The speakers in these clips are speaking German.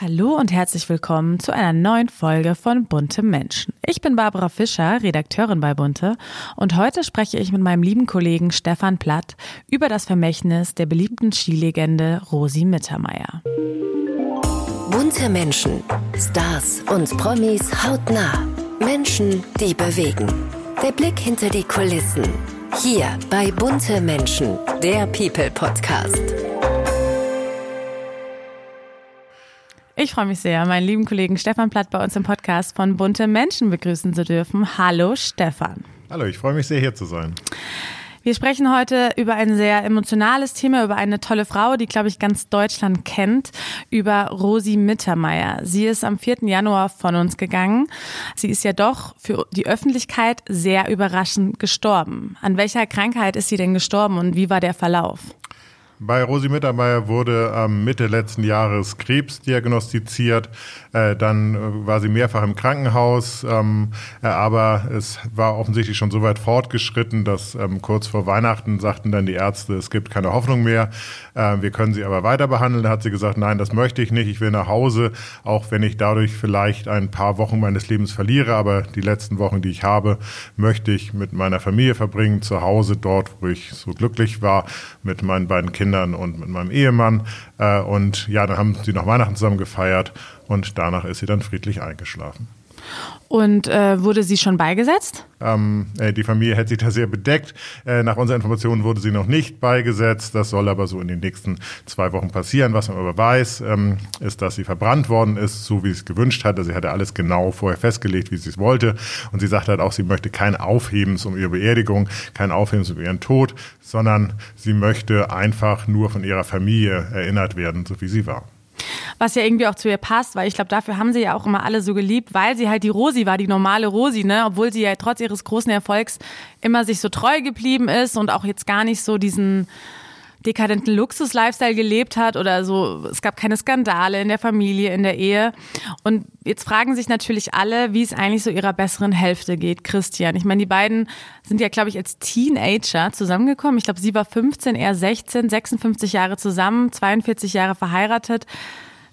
Hallo und herzlich willkommen zu einer neuen Folge von Bunte Menschen. Ich bin Barbara Fischer, Redakteurin bei Bunte, und heute spreche ich mit meinem lieben Kollegen Stefan Platt über das Vermächtnis der beliebten Skilegende Rosi Mittermeier. Bunte Menschen, Stars und Promis hautnah. Menschen, die bewegen. Der Blick hinter die Kulissen. Hier bei Bunte Menschen, der People Podcast. Ich freue mich sehr, meinen lieben Kollegen Stefan Platt bei uns im Podcast von Bunte Menschen begrüßen zu dürfen. Hallo Stefan. Hallo, ich freue mich sehr hier zu sein. Wir sprechen heute über ein sehr emotionales Thema, über eine tolle Frau, die, glaube ich, ganz Deutschland kennt, über Rosi Mittermeier. Sie ist am 4. Januar von uns gegangen. Sie ist ja doch für die Öffentlichkeit sehr überraschend gestorben. An welcher Krankheit ist sie denn gestorben und wie war der Verlauf? Bei Rosi Mittermeier wurde ähm, Mitte letzten Jahres Krebs diagnostiziert. Äh, dann äh, war sie mehrfach im Krankenhaus, ähm, äh, aber es war offensichtlich schon so weit fortgeschritten, dass ähm, kurz vor Weihnachten sagten dann die Ärzte, es gibt keine Hoffnung mehr. Äh, wir können sie aber weiter behandeln. Da hat sie gesagt, nein, das möchte ich nicht. Ich will nach Hause, auch wenn ich dadurch vielleicht ein paar Wochen meines Lebens verliere. Aber die letzten Wochen, die ich habe, möchte ich mit meiner Familie verbringen, zu Hause, dort, wo ich so glücklich war, mit meinen beiden Kindern Kindern und mit meinem Ehemann. Äh, und ja, dann haben sie noch Weihnachten zusammen gefeiert und danach ist sie dann friedlich eingeschlafen. Und äh, wurde sie schon beigesetzt? Ähm, äh, die Familie hält sich da sehr bedeckt. Äh, nach unserer Information wurde sie noch nicht beigesetzt. Das soll aber so in den nächsten zwei Wochen passieren. Was man aber weiß, ähm, ist, dass sie verbrannt worden ist, so wie sie es gewünscht hatte. Sie hatte alles genau vorher festgelegt, wie sie es wollte. Und sie sagt halt auch, sie möchte kein Aufhebens um ihre Beerdigung, kein Aufhebens um ihren Tod, sondern sie möchte einfach nur von ihrer Familie erinnert werden, so wie sie war. Was ja irgendwie auch zu ihr passt, weil ich glaube, dafür haben sie ja auch immer alle so geliebt, weil sie halt die Rosi war, die normale Rosi, ne? Obwohl sie ja trotz ihres großen Erfolgs immer sich so treu geblieben ist und auch jetzt gar nicht so diesen dekadenten Luxus-Lifestyle gelebt hat oder so. Es gab keine Skandale in der Familie, in der Ehe. Und jetzt fragen sich natürlich alle, wie es eigentlich so ihrer besseren Hälfte geht, Christian. Ich meine, die beiden sind ja, glaube ich, als Teenager zusammengekommen. Ich glaube, sie war 15, er 16, 56 Jahre zusammen, 42 Jahre verheiratet.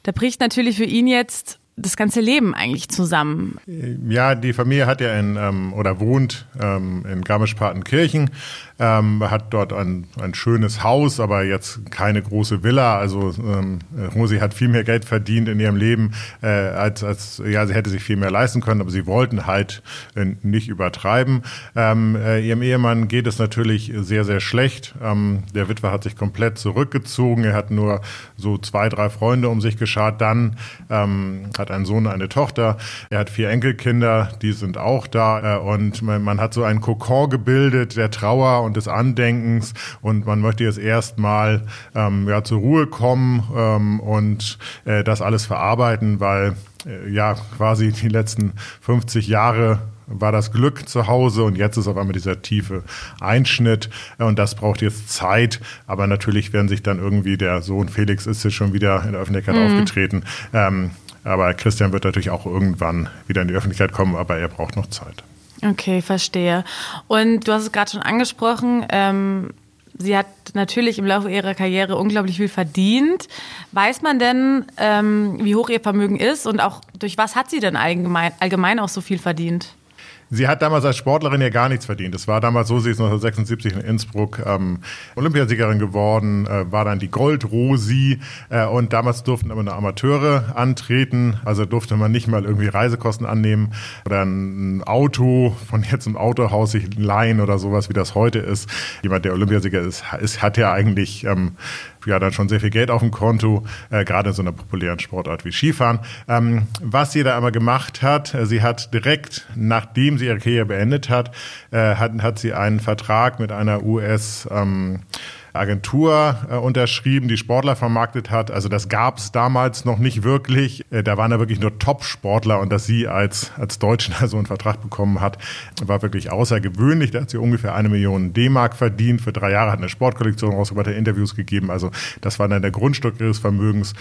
Da bricht natürlich für ihn jetzt das ganze Leben eigentlich zusammen? Ja, die Familie hat ja in ähm, oder wohnt ähm, in Garmisch-Partenkirchen, ähm, hat dort ein, ein schönes Haus, aber jetzt keine große Villa. Also ähm, Rosi hat viel mehr Geld verdient in ihrem Leben, äh, als, als ja, sie hätte sich viel mehr leisten können, aber sie wollten halt äh, nicht übertreiben. Ähm, äh, ihrem Ehemann geht es natürlich sehr, sehr schlecht. Ähm, der Witwer hat sich komplett zurückgezogen. Er hat nur so zwei, drei Freunde um sich geschart. Dann ähm, hat einen Sohn, eine Tochter. Er hat vier Enkelkinder, die sind auch da. Äh, und man, man, hat so einen Kokon gebildet der Trauer und des Andenkens. Und man möchte jetzt erstmal ähm, ja, zur Ruhe kommen ähm, und äh, das alles verarbeiten, weil äh, ja quasi die letzten 50 Jahre war das Glück zu Hause und jetzt ist auf einmal dieser tiefe Einschnitt und das braucht jetzt Zeit. Aber natürlich werden sich dann irgendwie der Sohn Felix ist jetzt schon wieder in der Öffentlichkeit mhm. aufgetreten. Ähm, aber Christian wird natürlich auch irgendwann wieder in die Öffentlichkeit kommen, aber er braucht noch Zeit. Okay, verstehe. Und du hast es gerade schon angesprochen, ähm, sie hat natürlich im Laufe ihrer Karriere unglaublich viel verdient. Weiß man denn, ähm, wie hoch ihr Vermögen ist und auch durch was hat sie denn allgemein, allgemein auch so viel verdient? Sie hat damals als Sportlerin ja gar nichts verdient. Es war damals so, sie ist 1976 in Innsbruck ähm, Olympiasiegerin geworden, äh, war dann die Gold-Rosi äh, und damals durften aber nur Amateure antreten. Also durfte man nicht mal irgendwie Reisekosten annehmen oder ein Auto von jetzt im Autohaus sich leihen oder sowas, wie das heute ist. Jemand, der Olympiasieger ist, ist hat ja eigentlich ähm, ja dann schon sehr viel Geld auf dem Konto, äh, gerade in so einer populären Sportart wie Skifahren. Ähm, was sie da aber gemacht hat, äh, sie hat direkt, nachdem sie ihre Karriere beendet hat, äh, hat, hat sie einen Vertrag mit einer US- ähm, Agentur äh, unterschrieben, die Sportler vermarktet hat. Also das gab es damals noch nicht wirklich. Äh, da waren da wirklich nur Top-Sportler und dass sie als, als Deutscher so einen Vertrag bekommen hat, war wirklich außergewöhnlich. Da hat sie ungefähr eine Million D-Mark verdient. Für drei Jahre hat eine Sportkollektion rausgebracht, hat Interviews gegeben. Also das war dann der Grundstück ihres Vermögens.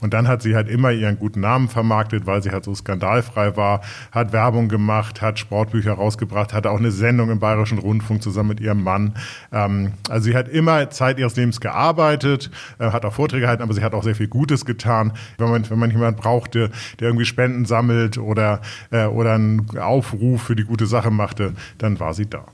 Und dann hat sie halt immer ihren guten Namen vermarktet, weil sie halt so skandalfrei war, hat Werbung gemacht, hat Sportbücher rausgebracht, hatte auch eine Sendung im Bayerischen Rundfunk zusammen mit ihrem Mann. Ähm, also sie hat immer Zeit ihres Lebens gearbeitet, äh, hat auch Vorträge gehalten, aber sie hat auch sehr viel Gutes getan. Wenn man, wenn man jemanden brauchte, der irgendwie Spenden sammelt oder, äh, oder einen Aufruf für die gute Sache machte, dann war sie da.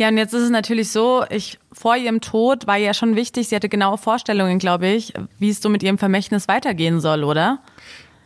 Ja, und jetzt ist es natürlich so, ich vor ihrem Tod war ja schon wichtig, sie hatte genaue Vorstellungen, glaube ich, wie es so mit ihrem Vermächtnis weitergehen soll, oder?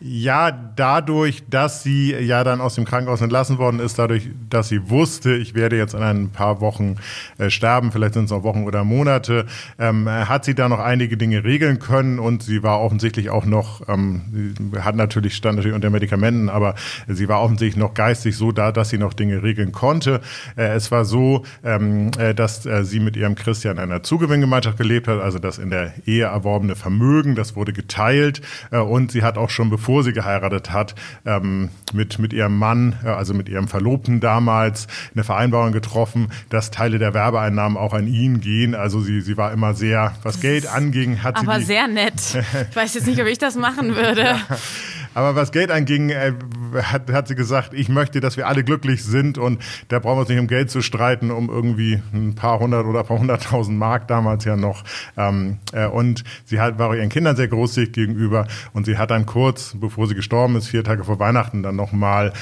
Ja, dadurch, dass sie ja dann aus dem Krankenhaus entlassen worden ist, dadurch, dass sie wusste, ich werde jetzt in ein paar Wochen äh, sterben, vielleicht sind es noch Wochen oder Monate, ähm, hat sie da noch einige Dinge regeln können und sie war offensichtlich auch noch, ähm, hat natürlich, stand natürlich unter Medikamenten, aber sie war offensichtlich noch geistig so da, dass sie noch Dinge regeln konnte. Äh, es war so, ähm, äh, dass äh, sie mit ihrem Christian in einer Zugewinngemeinschaft gelebt hat, also das in der Ehe erworbene Vermögen, das wurde geteilt äh, und sie hat auch schon bevor bevor sie geheiratet hat, ähm, mit, mit ihrem Mann, äh, also mit ihrem Verlobten damals, eine Vereinbarung getroffen, dass Teile der Werbeeinnahmen auch an ihn gehen. Also sie, sie war immer sehr, was Geld anging, hat sie. Aber sehr nett. Ich weiß jetzt nicht, ob ich das machen würde. ja. Aber was Geld anging, äh, hat, hat sie gesagt, ich möchte, dass wir alle glücklich sind und da brauchen wir uns nicht um Geld zu streiten, um irgendwie ein paar hundert oder ein paar hunderttausend Mark damals ja noch. Ähm, äh, und sie hat, war ihren Kindern sehr großzügig gegenüber und sie hat dann kurz, bevor sie gestorben ist, vier Tage vor Weihnachten, dann nochmal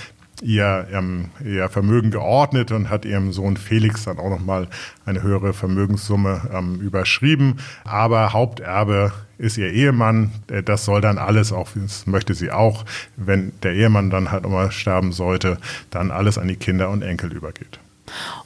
ihr, ähm, ihr Vermögen geordnet und hat ihrem Sohn Felix dann auch nochmal eine höhere Vermögenssumme ähm, überschrieben. Aber Haupterbe ist ihr Ehemann. Äh, das soll dann alles, auch das möchte sie auch, wenn der Ehemann dann halt nochmal sterben sollte, dann alles an die Kinder und Enkel übergeht.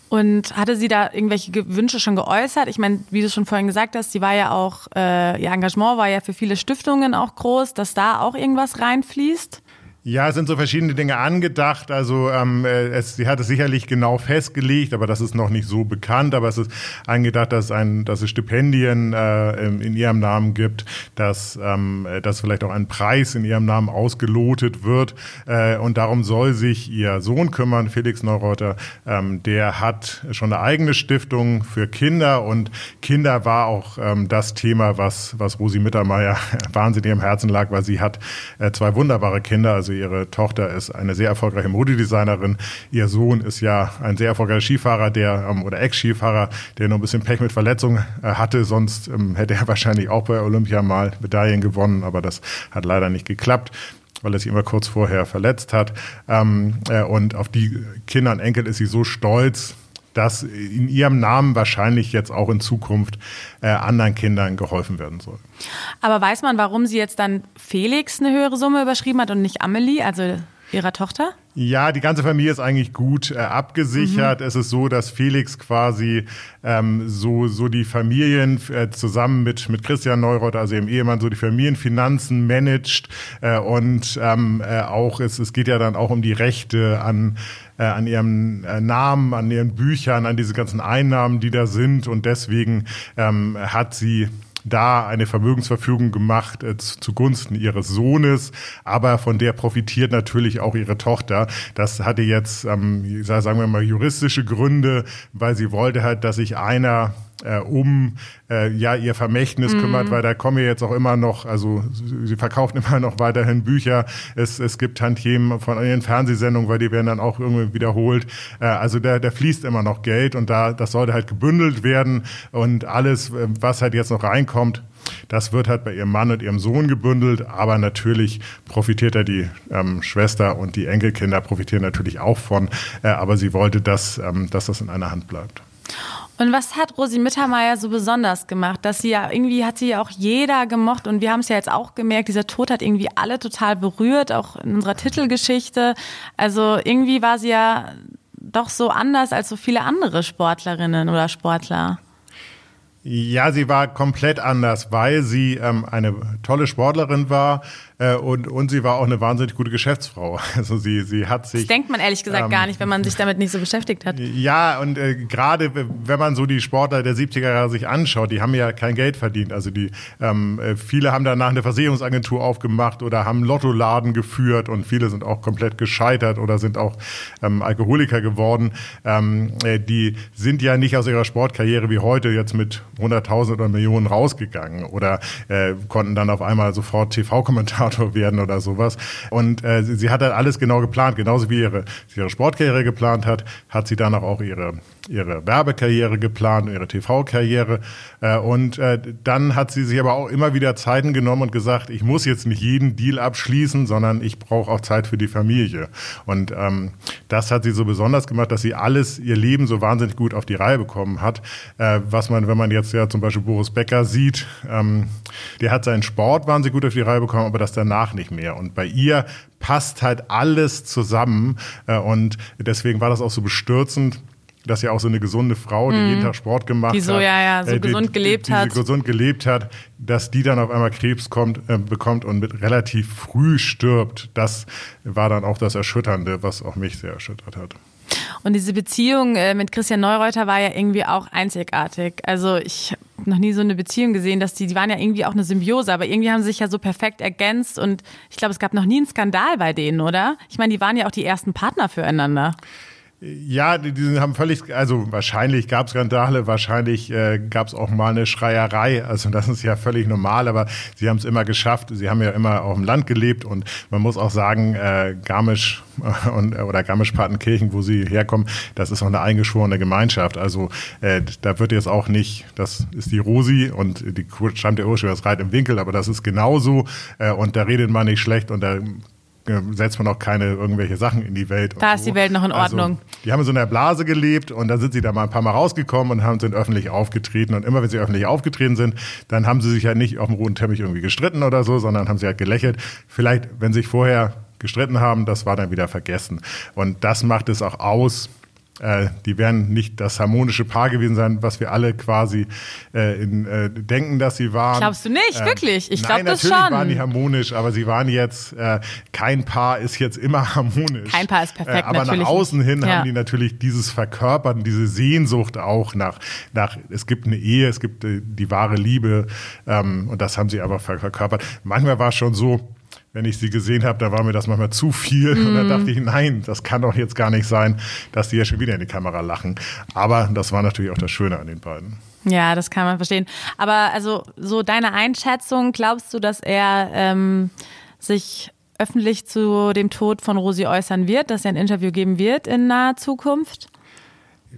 Und hatte sie da irgendwelche Wünsche schon geäußert? Ich meine, wie du schon vorhin gesagt hast, sie war ja auch, äh, ihr Engagement war ja für viele Stiftungen auch groß, dass da auch irgendwas reinfließt? Ja, es sind so verschiedene Dinge angedacht. Also ähm, äh, es, sie hat es sicherlich genau festgelegt, aber das ist noch nicht so bekannt. Aber es ist angedacht, dass, ein, dass es Stipendien äh, in ihrem Namen gibt, dass, ähm, äh, dass vielleicht auch ein Preis in ihrem Namen ausgelotet wird. Äh, und darum soll sich ihr Sohn kümmern, Felix Neureuter. Ähm, der hat schon eine eigene Stiftung für Kinder und Kinder war auch ähm, das Thema, was, was Rosi Mittermeier wahnsinnig im Herzen lag, weil sie hat äh, zwei wunderbare Kinder. Also ihre Tochter ist eine sehr erfolgreiche Modedesignerin. Ihr Sohn ist ja ein sehr erfolgreicher Skifahrer, der ähm, oder Ex-Skifahrer, der nur ein bisschen Pech mit Verletzungen äh, hatte. Sonst ähm, hätte er wahrscheinlich auch bei Olympia mal Medaillen gewonnen, aber das hat leider nicht geklappt weil er sich immer kurz vorher verletzt hat. Ähm, äh, und auf die Kinder und Enkel ist sie so stolz, dass in ihrem Namen wahrscheinlich jetzt auch in Zukunft äh, anderen Kindern geholfen werden soll. Aber weiß man, warum sie jetzt dann Felix eine höhere Summe überschrieben hat und nicht Amelie, also ihrer Tochter? Ja, die ganze Familie ist eigentlich gut äh, abgesichert. Mhm. Es ist so, dass Felix quasi ähm, so, so die Familien äh, zusammen mit, mit Christian Neureuth, also ihrem Ehemann, so die Familienfinanzen managt. Äh, und ähm, äh, auch, es, es geht ja dann auch um die Rechte an äh, an ihrem äh, Namen, an ihren Büchern, an diese ganzen Einnahmen, die da sind. Und deswegen ähm, hat sie da eine Vermögensverfügung gemacht äh, zugunsten ihres Sohnes, aber von der profitiert natürlich auch ihre Tochter. Das hatte jetzt, ähm, sagen wir mal, juristische Gründe, weil sie wollte halt, dass sich einer äh, um äh, ja ihr Vermächtnis mhm. kümmert, weil da kommen ja jetzt auch immer noch, also sie verkaufen immer noch weiterhin Bücher. Es, es gibt Tantiemen von ihren Fernsehsendungen, weil die werden dann auch irgendwie wiederholt. Äh, also da, da fließt immer noch Geld und da das sollte halt gebündelt werden und alles, äh, was halt jetzt noch reinkommt, das wird halt bei ihrem Mann und ihrem Sohn gebündelt, aber natürlich profitiert er die ähm, Schwester und die Enkelkinder profitieren natürlich auch von. Äh, aber sie wollte, dass, ähm, dass das in einer Hand bleibt. Und was hat Rosi Mittermeier so besonders gemacht? Dass sie ja irgendwie hat sie ja auch jeder gemocht und wir haben es ja jetzt auch gemerkt, dieser Tod hat irgendwie alle total berührt, auch in unserer Titelgeschichte. Also irgendwie war sie ja doch so anders als so viele andere Sportlerinnen oder Sportler. Ja, sie war komplett anders, weil sie ähm, eine tolle Sportlerin war, und, und sie war auch eine wahnsinnig gute Geschäftsfrau. Also sie, sie hat sich. Das denkt man ehrlich gesagt ähm, gar nicht, wenn man sich damit nicht so beschäftigt hat. Ja, und äh, gerade wenn man so die Sportler der 70er Jahre sich anschaut, die haben ja kein Geld verdient. Also die ähm, äh, viele haben danach eine Versicherungsagentur aufgemacht oder haben Lottoladen geführt und viele sind auch komplett gescheitert oder sind auch ähm, Alkoholiker geworden. Ähm, äh, die sind ja nicht aus ihrer Sportkarriere wie heute jetzt mit 100.000 oder Millionen rausgegangen oder äh, konnten dann auf einmal sofort TV-Kommentare Moderator werden oder sowas. Und äh, sie, sie hat halt alles genau geplant, genauso wie ihre, ihre Sportkarriere geplant hat, hat sie danach auch ihre ihre Werbekarriere geplant, ihre TV-Karriere. Äh, und äh, dann hat sie sich aber auch immer wieder Zeiten genommen und gesagt, ich muss jetzt nicht jeden Deal abschließen, sondern ich brauche auch Zeit für die Familie. Und ähm, das hat sie so besonders gemacht, dass sie alles, ihr Leben so wahnsinnig gut auf die Reihe bekommen hat. Äh, was man, wenn man jetzt ja zum Beispiel Boris Becker sieht, ähm, der hat seinen Sport wahnsinnig gut auf die Reihe bekommen, aber das danach nicht mehr. Und bei ihr passt halt alles zusammen. Äh, und deswegen war das auch so bestürzend dass ja auch so eine gesunde Frau, die mm. jeden Tag Sport gemacht die so, hat, ja, ja, so äh, gesund gelebt die, hat, die gesund gelebt hat, dass die dann auf einmal Krebs kommt, äh, bekommt und mit relativ früh stirbt. Das war dann auch das Erschütternde, was auch mich sehr erschüttert hat. Und diese Beziehung äh, mit Christian Neureuter war ja irgendwie auch einzigartig. Also ich habe noch nie so eine Beziehung gesehen, dass die, die waren ja irgendwie auch eine Symbiose, aber irgendwie haben sie sich ja so perfekt ergänzt und ich glaube, es gab noch nie einen Skandal bei denen, oder? Ich meine, die waren ja auch die ersten Partner füreinander. Ja, die, die haben völlig, also wahrscheinlich gab es Skandale, wahrscheinlich äh, gab es auch mal eine Schreierei. Also das ist ja völlig normal, aber sie haben es immer geschafft. Sie haben ja immer auf dem Land gelebt und man muss auch sagen, äh, Garmisch und, oder Garmisch-Partenkirchen, wo sie herkommen, das ist auch eine eingeschworene Gemeinschaft. Also äh, da wird jetzt auch nicht, das ist die Rosi und die stammt der Ursprung, das Reit im Winkel, aber das ist genauso äh, und da redet man nicht schlecht und da setzt man auch keine irgendwelche Sachen in die Welt. Da ist so. die Welt noch in also, Ordnung. Also, die haben in so einer Blase gelebt und dann sind sie da mal ein paar Mal rausgekommen und haben sind öffentlich aufgetreten. Und immer wenn sie öffentlich aufgetreten sind, dann haben sie sich halt nicht auf dem roten Teppich irgendwie gestritten oder so, sondern haben sie halt gelächelt. Vielleicht, wenn sich vorher gestritten haben, das war dann wieder vergessen. Und das macht es auch aus, äh, die werden nicht das harmonische Paar gewesen sein, was wir alle quasi äh, in, äh, denken, dass sie waren. Glaubst du nicht, äh, wirklich? Ich glaube das schon. Natürlich waren die harmonisch, aber sie waren jetzt, äh, kein Paar ist jetzt immer harmonisch. Kein Paar ist perfekt, äh, Aber natürlich nach außen hin ja. haben die natürlich dieses Verkörpern, diese Sehnsucht auch nach, nach es gibt eine Ehe, es gibt äh, die wahre Liebe ähm, und das haben sie aber verkörpert. Manchmal war es schon so, wenn ich sie gesehen habe, da war mir das manchmal zu viel. Mm. Und dann mhm. dachte ich, nein, das kann doch jetzt gar nicht sein, dass die ja schon wieder in die Kamera lachen. Aber das war natürlich auch das Schöne an den beiden. Ja, das kann man verstehen. Aber also so deine Einschätzung, glaubst du, dass er ähm, sich öffentlich zu dem Tod von Rosi äußern wird, dass er ein Interview geben wird in naher Zukunft?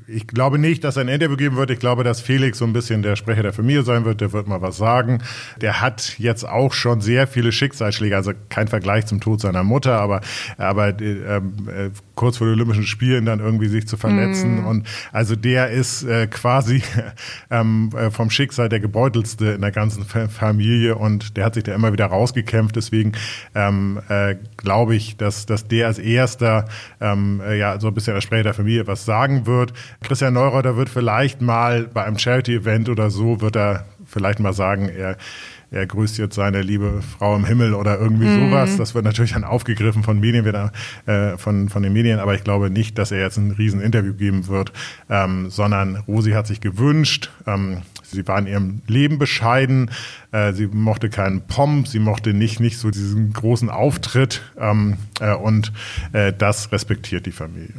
Ich glaube nicht, dass ein Interview geben wird. Ich glaube, dass Felix so ein bisschen der Sprecher der Familie sein wird. Der wird mal was sagen. Der hat jetzt auch schon sehr viele Schicksalsschläge. Also kein Vergleich zum Tod seiner Mutter, aber, aber ähm, äh, kurz vor den Olympischen Spielen dann irgendwie sich zu verletzen. Mm. Und also der ist äh, quasi ähm, äh, vom Schicksal der gebeutelste in der ganzen Familie und der hat sich da immer wieder rausgekämpft. Deswegen ähm, äh, glaube ich, dass, dass der als erster ähm, äh, ja so ein bisschen der Sprecher der Familie was sagen wird. Christian Neureuter wird vielleicht mal bei einem Charity-Event oder so, wird er vielleicht mal sagen, er er grüßt jetzt seine liebe Frau im Himmel oder irgendwie mhm. sowas. Das wird natürlich dann aufgegriffen von Medien, wieder, äh, von, von den Medien, aber ich glaube nicht, dass er jetzt ein riesen Interview geben wird, ähm, sondern Rosi hat sich gewünscht, ähm, Sie war in ihrem Leben bescheiden. Äh, sie mochte keinen Pomp. Sie mochte nicht, nicht so diesen großen Auftritt. Ähm, äh, und äh, das respektiert die Familie.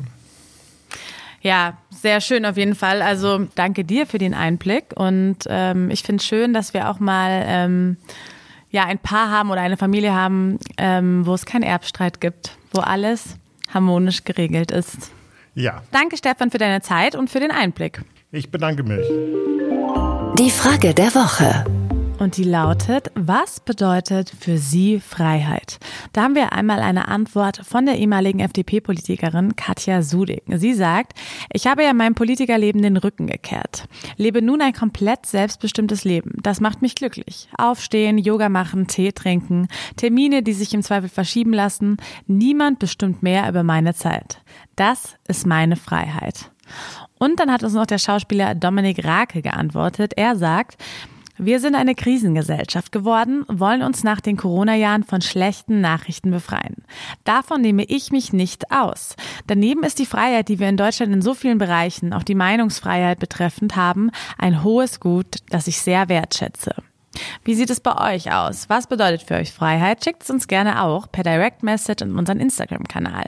Ja, sehr schön auf jeden Fall. Also danke dir für den Einblick und ähm, ich finde es schön, dass wir auch mal ähm, ja ein Paar haben oder eine Familie haben, ähm, wo es keinen Erbstreit gibt, wo alles harmonisch geregelt ist. Ja. Danke Stefan für deine Zeit und für den Einblick. Ich bedanke mich. Die Frage der Woche. Und die lautet, was bedeutet für Sie Freiheit? Da haben wir einmal eine Antwort von der ehemaligen FDP-Politikerin Katja Suding. Sie sagt, ich habe ja meinem Politikerleben den Rücken gekehrt. Lebe nun ein komplett selbstbestimmtes Leben. Das macht mich glücklich. Aufstehen, Yoga machen, Tee trinken, Termine, die sich im Zweifel verschieben lassen. Niemand bestimmt mehr über meine Zeit. Das ist meine Freiheit. Und dann hat uns noch der Schauspieler Dominik Rake geantwortet. Er sagt, wir sind eine Krisengesellschaft geworden, wollen uns nach den Corona-Jahren von schlechten Nachrichten befreien. Davon nehme ich mich nicht aus. Daneben ist die Freiheit, die wir in Deutschland in so vielen Bereichen, auch die Meinungsfreiheit betreffend haben, ein hohes Gut, das ich sehr wertschätze. Wie sieht es bei euch aus? Was bedeutet für euch Freiheit? Schickt es uns gerne auch per Direct Message in unseren Instagram-Kanal.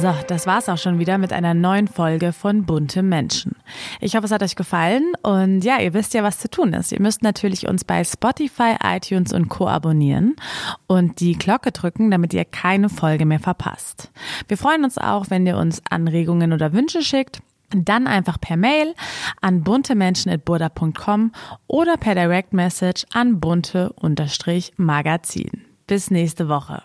So, das war's auch schon wieder mit einer neuen Folge von Bunte Menschen. Ich hoffe, es hat euch gefallen und ja, ihr wisst ja, was zu tun ist. Ihr müsst natürlich uns bei Spotify, iTunes und Co. abonnieren und die Glocke drücken, damit ihr keine Folge mehr verpasst. Wir freuen uns auch, wenn ihr uns Anregungen oder Wünsche schickt. Dann einfach per Mail an buntemenschen.burda.com oder per Direct Message an bunte-magazin. Bis nächste Woche.